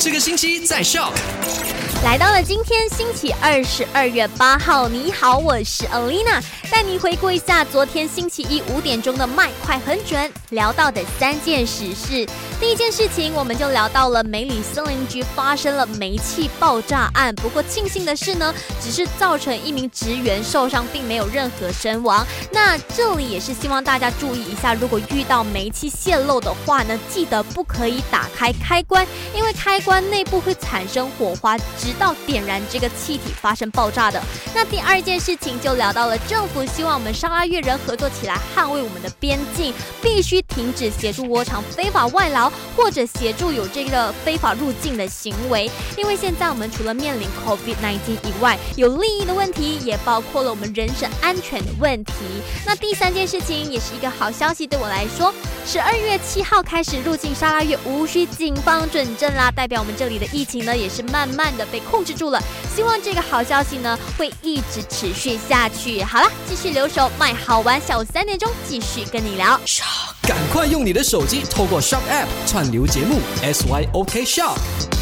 这个星期在 Shock。来到了今天星期二十二月八号，你好，我是 Alina，带你回顾一下昨天星期一五点钟的麦快很准聊到的三件实事。第一件事情，我们就聊到了梅里森林局发生了煤气爆炸案，不过庆幸的是呢，只是造成一名职员受伤，并没有任何身亡。那这里也是希望大家注意一下，如果遇到煤气泄漏的话呢，记得不可以打开开关，因为开关关内部会产生火花。直到点燃这个气体发生爆炸的。那第二件事情就聊到了政府希望我们沙拉越人合作起来捍卫我们的边境，必须停止协助窝藏非法外劳或者协助有这个非法入境的行为。因为现在我们除了面临 COVID-19 以外，有利益的问题，也包括了我们人身安全的问题。那第三件事情也是一个好消息，对我来说，十二月七号开始入境沙拉越无需警方准证啦，代表我们这里的疫情呢也是慢慢的被。控制住了，希望这个好消息呢会一直持续下去。好了，继续留守卖好玩，下午三点钟继续跟你聊。赶快用你的手机透过 Shop App 串流节目 SYOK Shop。